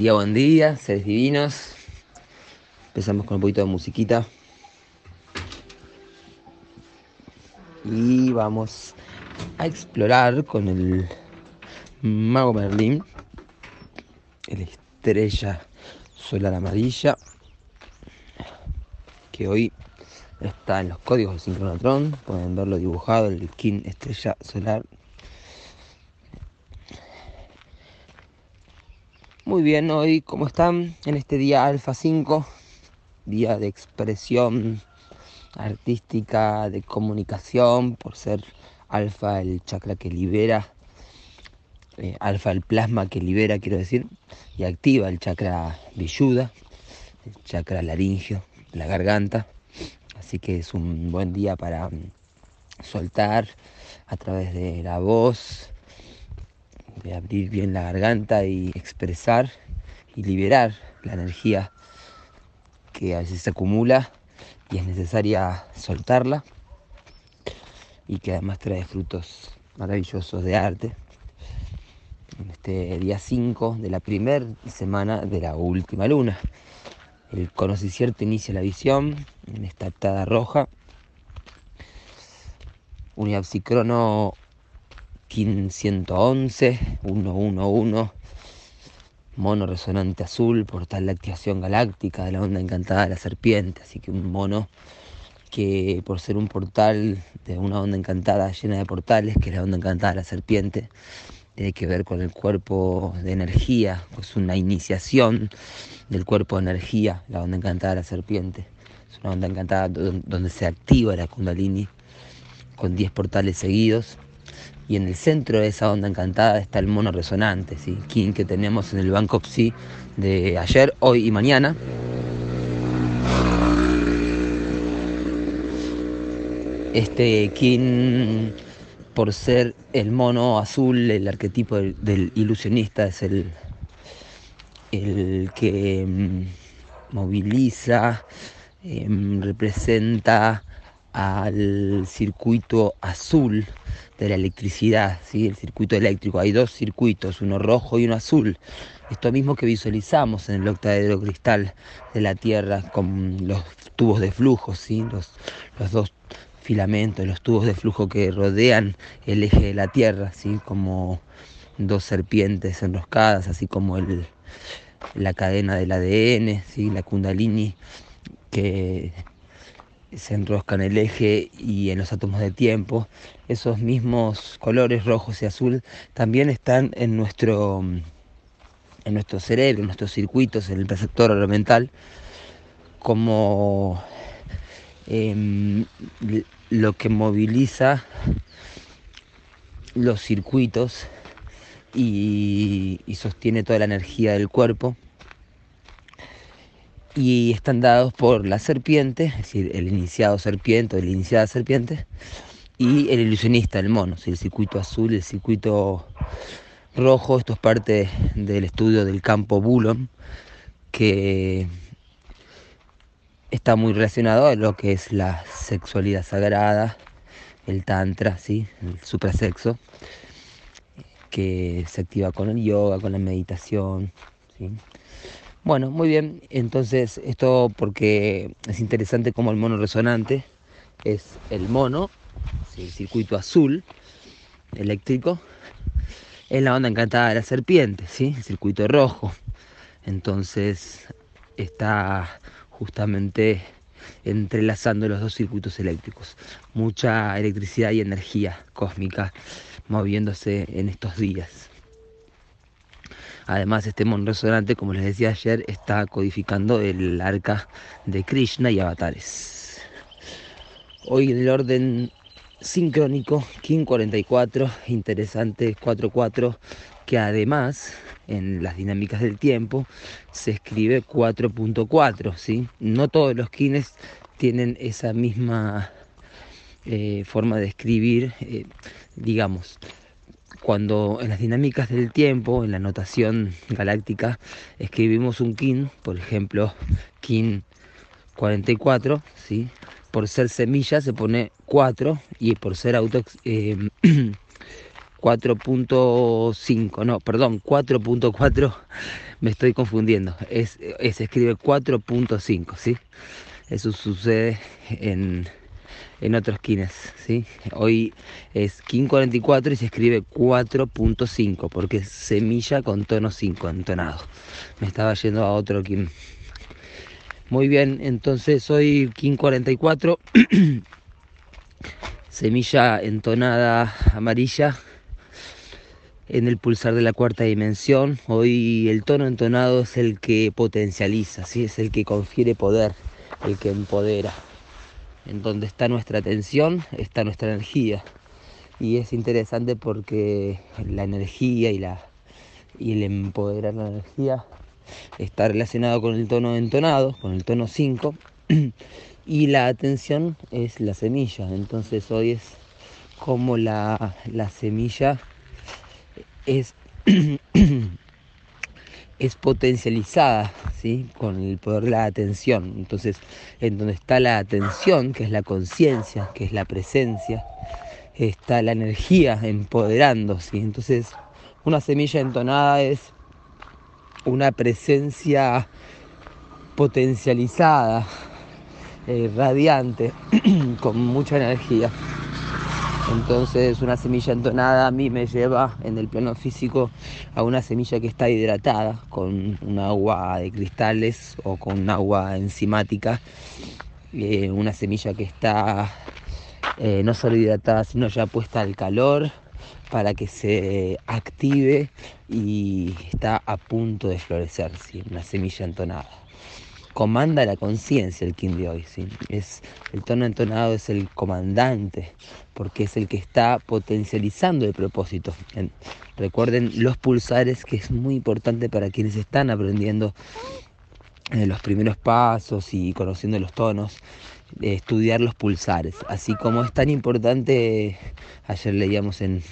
día, buen día, seres divinos. Empezamos con un poquito de musiquita. Y vamos a explorar con el Mago Merlín, el estrella solar amarilla, que hoy está en los códigos de sincronotron. Pueden verlo dibujado, el King estrella solar Muy bien, hoy, ¿cómo están? En este día Alfa 5, día de expresión artística, de comunicación, por ser Alfa el chakra que libera, eh, Alfa el plasma que libera, quiero decir, y activa el chakra Villuda, el chakra laringio, la garganta. Así que es un buen día para soltar a través de la voz, de abrir bien la garganta y expresar y liberar la energía que a veces se acumula y es necesaria soltarla y que además trae frutos maravillosos de arte. En este día 5 de la primera semana de la última luna. El conocicierto inicia la visión en esta actada roja. Unidad KIN 111, 111, mono resonante azul, portal de activación galáctica de la onda encantada de la serpiente, así que un mono que por ser un portal de una onda encantada llena de portales, que es la onda encantada de la serpiente, tiene que ver con el cuerpo de energía, es una iniciación del cuerpo de energía, la onda encantada de la serpiente. Es una onda encantada donde se activa la kundalini con 10 portales seguidos y en el centro de esa onda encantada está el mono resonante, ¿sí? King que tenemos en el Banco Psi de ayer, hoy y mañana. Este King, por ser el mono azul, el arquetipo del, ilusionista, es el, el que mm, moviliza, em, representa al circuito azul de la electricidad, ¿sí? el circuito eléctrico. Hay dos circuitos, uno rojo y uno azul. Esto mismo que visualizamos en el octaedro cristal de la Tierra con los tubos de flujo, ¿sí? los, los dos filamentos, los tubos de flujo que rodean el eje de la Tierra, ¿sí? como dos serpientes enroscadas, así como el, la cadena del ADN, ¿sí? la kundalini que se enrosca en el eje y en los átomos de tiempo. Esos mismos colores rojos y azul también están en nuestro, en nuestro cerebro, en nuestros circuitos, en el receptor mental, como em, lo que moviliza los circuitos y sostiene toda la energía del cuerpo y están dados por la serpiente, es decir, el iniciado serpiente o la iniciada serpiente, y el ilusionista, el mono, el circuito azul, el circuito rojo, esto es parte del estudio del campo Bulon, que está muy relacionado a lo que es la sexualidad sagrada, el tantra, ¿sí? el suprasexo, que se activa con el yoga, con la meditación. ¿sí? Bueno, muy bien. Entonces, esto porque es interesante como el mono resonante es el mono, el circuito azul eléctrico, es la onda encantada de la serpiente, ¿sí? el circuito rojo. Entonces, está justamente entrelazando los dos circuitos eléctricos. Mucha electricidad y energía cósmica moviéndose en estos días. Además, este mon resonante, como les decía ayer, está codificando el arca de Krishna y avatares. Hoy en el orden sincrónico, King 44, interesante 44, que además en las dinámicas del tiempo se escribe 4.4, ¿sí? No todos los kines tienen esa misma eh, forma de escribir, eh, digamos cuando en las dinámicas del tiempo, en la notación galáctica, escribimos un kin, por ejemplo, kin 44, ¿sí? por ser semilla se pone 4 y por ser auto... 4.5, eh, no, perdón, 4.4 me estoy confundiendo. Es, se escribe 4.5, ¿sí? Eso sucede en, en otros kines, ¿sí? Hoy es Kin 44 y se escribe 4.5 porque es semilla con tono 5 entonado. Me estaba yendo a otro Kin. Muy bien, entonces hoy Kin 44, semilla entonada amarilla en el pulsar de la cuarta dimensión. Hoy el tono entonado es el que potencializa, ¿sí? es el que confiere poder, el que empodera. En donde está nuestra atención está nuestra energía. Y es interesante porque la energía y, la, y el empoderar la energía está relacionado con el tono entonado, con el tono 5. Y la atención es la semilla. Entonces hoy es como la, la semilla es, es potencializada con el poder de la atención. Entonces, en donde está la atención, que es la conciencia, que es la presencia, está la energía empoderando. ¿sí? Entonces, una semilla entonada es una presencia potencializada, eh, radiante, con mucha energía. Entonces una semilla entonada a mí me lleva en el plano físico a una semilla que está hidratada con un agua de cristales o con agua enzimática. Eh, una semilla que está eh, no solo hidratada sino ya puesta al calor para que se active y está a punto de florecer, una semilla entonada comanda la conciencia el King de hoy. ¿sí? Es, el tono entonado es el comandante, porque es el que está potencializando el propósito. recuerden los pulsares, que es muy importante para quienes están aprendiendo eh, los primeros pasos y conociendo los tonos, estudiar los pulsares. Así como es tan importante, ayer leíamos en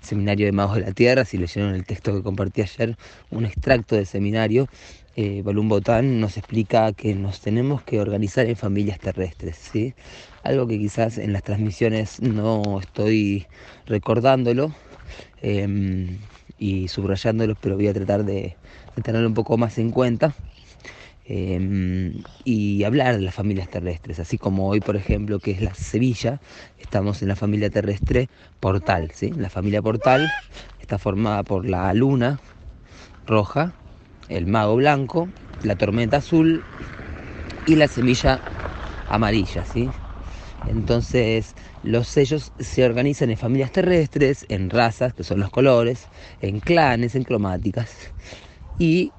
Seminario de Magos de la Tierra, si leyeron el texto que compartí ayer, un extracto de seminario, eh, Balún Botán nos explica que nos tenemos que organizar en familias terrestres, ¿sí? algo que quizás en las transmisiones no estoy recordándolo em, y subrayándolo, pero voy a tratar de, tenerlo un poco más en cuenta. Em, y hablar de las familias terrestres, así como hoy, por ejemplo, que es la Sevilla, estamos en la familia terrestre Portal, ¿sí? La familia Portal está formada por la luna roja, el mago blanco, la tormenta azul y la semilla amarilla, ¿sí? Entonces, los sellos se organizan en familias terrestres, en razas, que son los colores, en clanes, en cromáticas. Y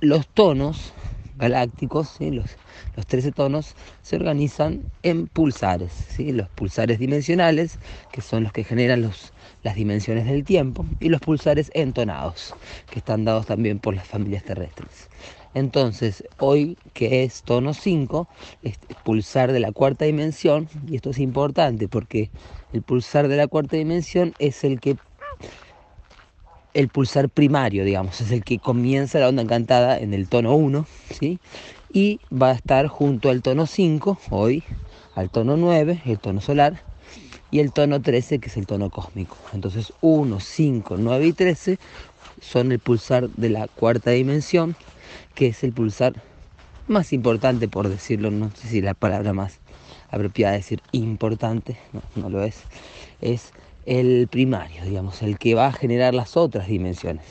los tonos galácticos, ¿sí? los, los 13 tonos, se organizan en pulsares, ¿sí? los pulsares dimensionales, que son los que generan los, las dimensiones del tiempo, y los pulsares entonados, que están dados también por las familias terrestres. Entonces, hoy que es tono 5, es pulsar de la cuarta dimensión, y esto es importante porque el pulsar de la cuarta dimensión es el que el pulsar primario, digamos, es el que comienza la onda encantada en el tono 1, ¿sí? Y va a estar junto al tono 5, hoy, al tono 9, el tono solar, y el tono 13, que es el tono cósmico. Entonces 1, 5, 9 y 13 son el pulsar de la cuarta dimensión, que es el pulsar más importante, por decirlo, no sé si la palabra más apropiada es decir importante, no, no lo es, es el primario, digamos, el que va a generar las otras dimensiones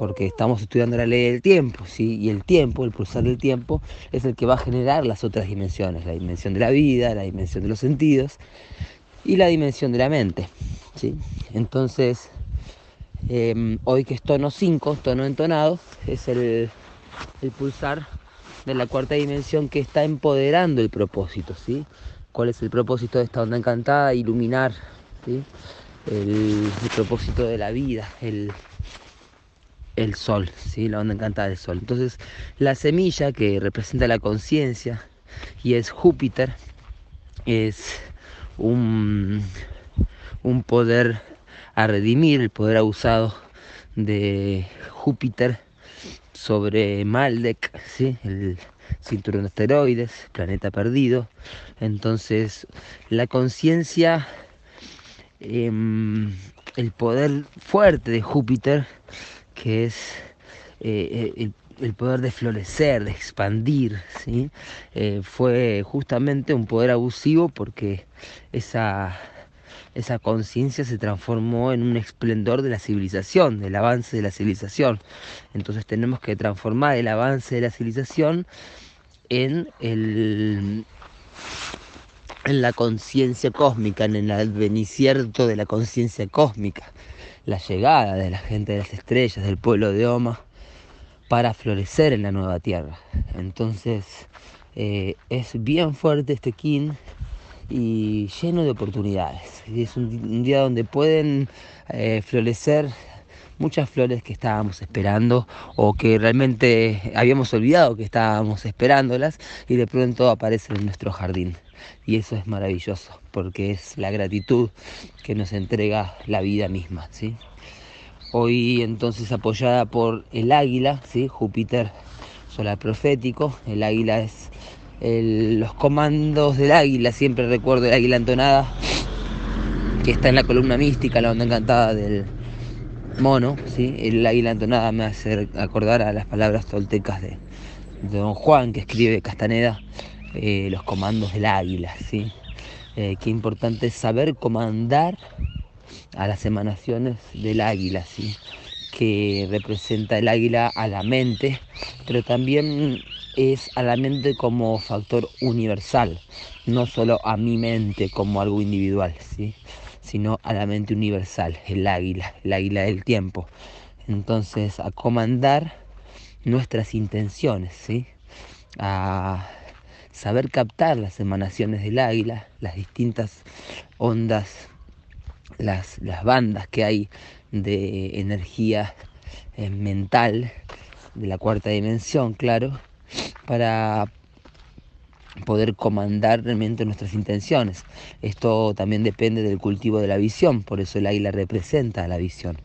porque estamos estudiando la ley del tiempo, ¿sí? y el tiempo, el pulsar del tiempo, es el que va a generar las otras dimensiones, la dimensión de la vida, la dimensión de los sentidos, y la dimensión de la mente. ¿sí? Entonces, em, hoy que es tono 5, tono entonado, es el, pulsar de la cuarta dimensión que está empoderando el propósito. ¿sí? ¿Cuál es el propósito de esta onda encantada? Iluminar ¿sí? el, propósito de la vida, el, el sol, ¿sí? la onda encantada del sol. Entonces, la semilla que representa la conciencia y es Júpiter, es un, un poder a redimir, el poder abusado de Júpiter sobre Maldek, ¿sí? el cinturón de asteroides, planeta perdido. Entonces, la conciencia, em, el poder fuerte de Júpiter, que es el, poder de florecer, de expandir, ¿sí? fue justamente un poder abusivo porque esa esa conciencia se transformó en un esplendor de la civilización, del avance de la civilización. Entonces tenemos que transformar el avance de la civilización en, el, en la conciencia cósmica, en el advenicierto de la conciencia cósmica, la llegada de la gente de las estrellas, del pueblo de Oma, para florecer en la nueva tierra. Entonces eh, es bien fuerte este kin y lleno de oportunidades. Es un, día donde pueden eh, florecer muchas flores que estábamos esperando o que realmente habíamos olvidado que estábamos esperándolas y de pronto aparecen en nuestro jardín. Y eso es maravilloso porque es la gratitud que nos entrega la vida misma. ¿sí? Hoy entonces apoyada por el águila, ¿sí? Júpiter solar profético, el águila es los comandos del águila, siempre recuerdo el águila entonada, que está en la columna mística, la onda encantada del mono, ¿sí? el águila entonada me hace acordar a las palabras toltecas de, don Juan que escribe Castaneda, eh, los comandos del águila, ¿sí? Eh, qué importante es saber comandar a las emanaciones del águila, ¿sí? que representa el águila a la mente, pero también es a la mente como factor universal, no solo a mi mente como algo individual, ¿sí? sino a la mente universal, el águila, el águila del tiempo. Entonces, a comandar nuestras intenciones, ¿sí? a saber captar las emanaciones del águila, las distintas ondas, las, las bandas que hay de energía eh, mental de la cuarta dimensión, claro, para poder comandar realmente nuestras intenciones. Esto también depende del cultivo de la visión, por eso el águila representa la visión.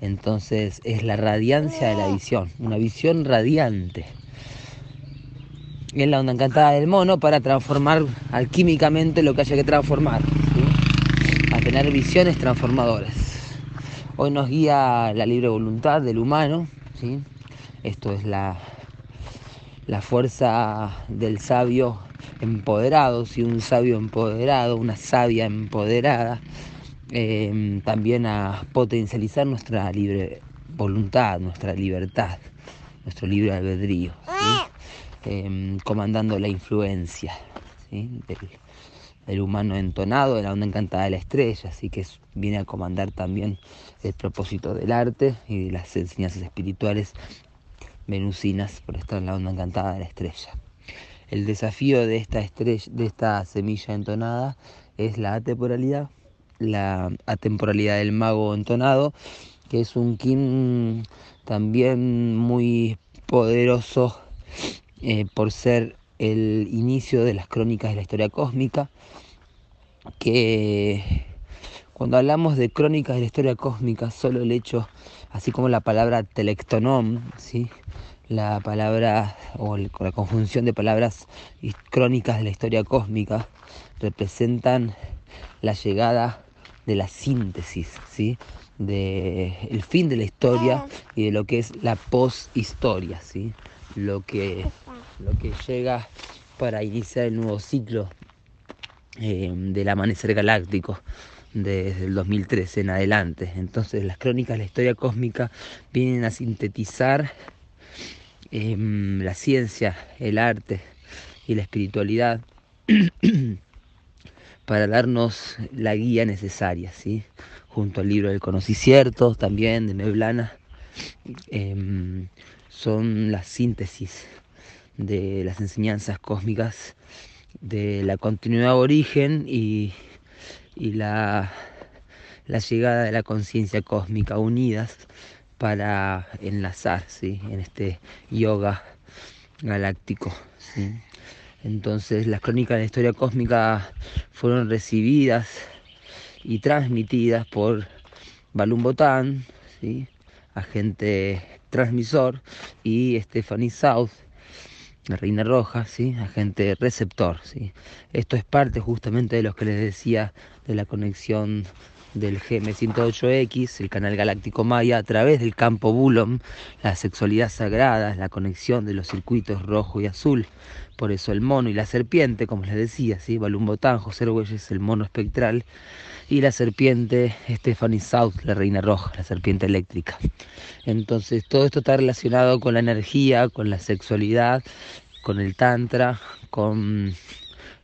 Entonces es la radiancia de la visión, una visión radiante. Es la onda encantada del mono para transformar alquímicamente lo que haya que transformar, a tener visiones transformadoras. Hoy nos guía la libre voluntad del humano, ¿sí? esto es la la fuerza del sabio empoderado, si un sabio empoderado, una sabia empoderada, em, también a potencializar nuestra libre voluntad, nuestra libertad, nuestro libre albedrío, em, comandando la influencia del, humano entonado, de la onda encantada de la estrella, así que viene a comandar también el propósito del arte y las enseñanzas espirituales venusinas por estar en la onda encantada de la estrella. El desafío de esta, estrella, de esta semilla entonada es la atemporalidad, la atemporalidad del mago entonado, que es un kin también muy poderoso eh, por ser el inicio de las crónicas de la historia cósmica, que cuando hablamos de crónicas de la historia cósmica, solo el hecho, así como la palabra telectonom, ¿sí? la palabra o la conjunción de palabras crónicas de la historia cósmica representan la llegada de la síntesis, ¿sí? de el fin de la historia y de lo que es la posthistoria, ¿sí? lo, que, lo que llega para iniciar el nuevo ciclo eh, del amanecer galáctico desde el 2013 en adelante. Entonces las crónicas de la historia cósmica vienen a sintetizar Em, la ciencia, el arte y la espiritualidad para darnos la guía necesaria, ¿sí? junto al libro del conocicierto también de Meblana, em, son la síntesis de las enseñanzas cósmicas de la continuidad origen y, y la, la llegada de la conciencia cósmica unidas para enlazar en este yoga galáctico. Entonces las crónicas de la historia cósmica fueron recibidas y transmitidas por Balum Botán, agente transmisor, y Stephanie South, la Reina Roja, ¿sí? agente receptor. ¿sí? Esto es parte justamente de lo que les decía de la conexión del GM108X, el canal galáctico Maya, a través del campo Bulom, la sexualidad sagrada, la conexión de los circuitos rojo y azul. Por eso el mono y la serpiente, como les decía, ¿sí? Balumbotán, José es el mono espectral, y la serpiente Stephanie South, la reina roja, la serpiente eléctrica. Entonces todo esto está relacionado con la energía, con la sexualidad, con el tantra, con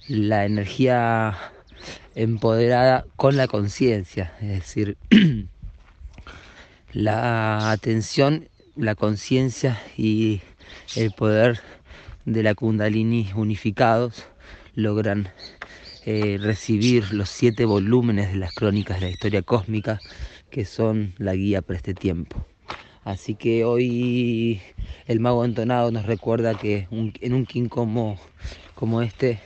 la energía empoderada con la conciencia, es decir, la atención, la conciencia y el poder de la kundalini unificados logran eh, recibir los siete volúmenes de las crónicas de la historia cósmica que son la guía para este tiempo. Así que hoy el mago entonado nos recuerda que en un king como, como este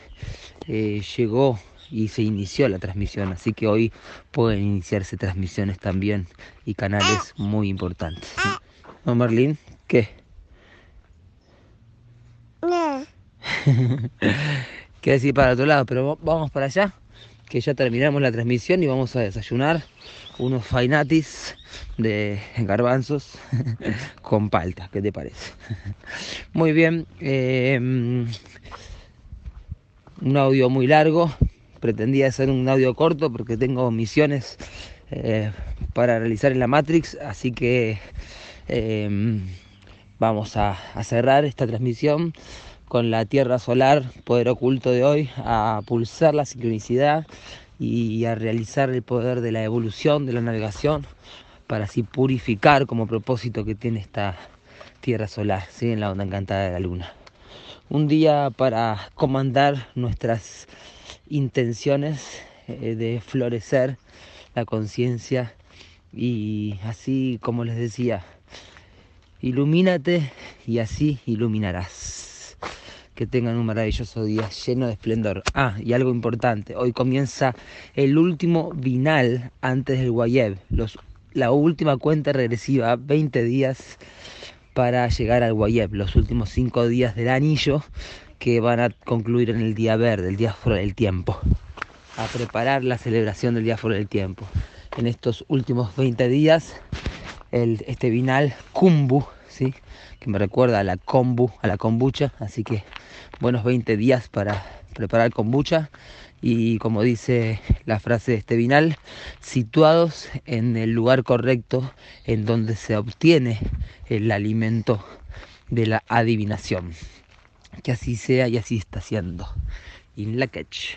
eh, llegó y se inició la transmisión, así que hoy pueden iniciarse transmisiones también y canales muy importantes. ¿No, Marlene? ¿Qué? ¿Qué decir para otro lado? Pero vamos para allá, que ya terminamos la transmisión y vamos a desayunar unos fainatis de garbanzos con palta. ¿Qué te parece? Muy bien. Eh, un audio muy largo. Pretendía hacer un audio corto porque tengo misiones eh, para realizar en la Matrix, así que em, vamos a, cerrar esta transmisión con la Tierra Solar, poder oculto de hoy, a pulsar la sincronicidad y a realizar el poder de la evolución, de la navegación, para así purificar como propósito que tiene esta Tierra Solar, ¿sí? en la onda encantada de la Luna un día para comandar nuestras intenciones eh, de florecer la conciencia y así como les decía, ilumínate y así iluminarás. Que tengan un maravilloso día lleno de esplendor. Ah, y algo importante, hoy comienza el último vinal antes del Guayeb, la última cuenta regresiva, 20 días para llegar al Guayeb, los últimos cinco días del anillo que van a concluir en el día verde, el diáforo del tiempo, a preparar la celebración del diáforo del tiempo. En estos últimos 20 días, el, este vinal Kumbu, ¿sí? que me recuerda a la kombu, a la kombucha, así que buenos 20 días para preparar kombucha y como dice la frase de este vinal, situados en el lugar correcto en donde se obtiene el alimento de la adivinación. Que así sea y así está siendo. In la catch.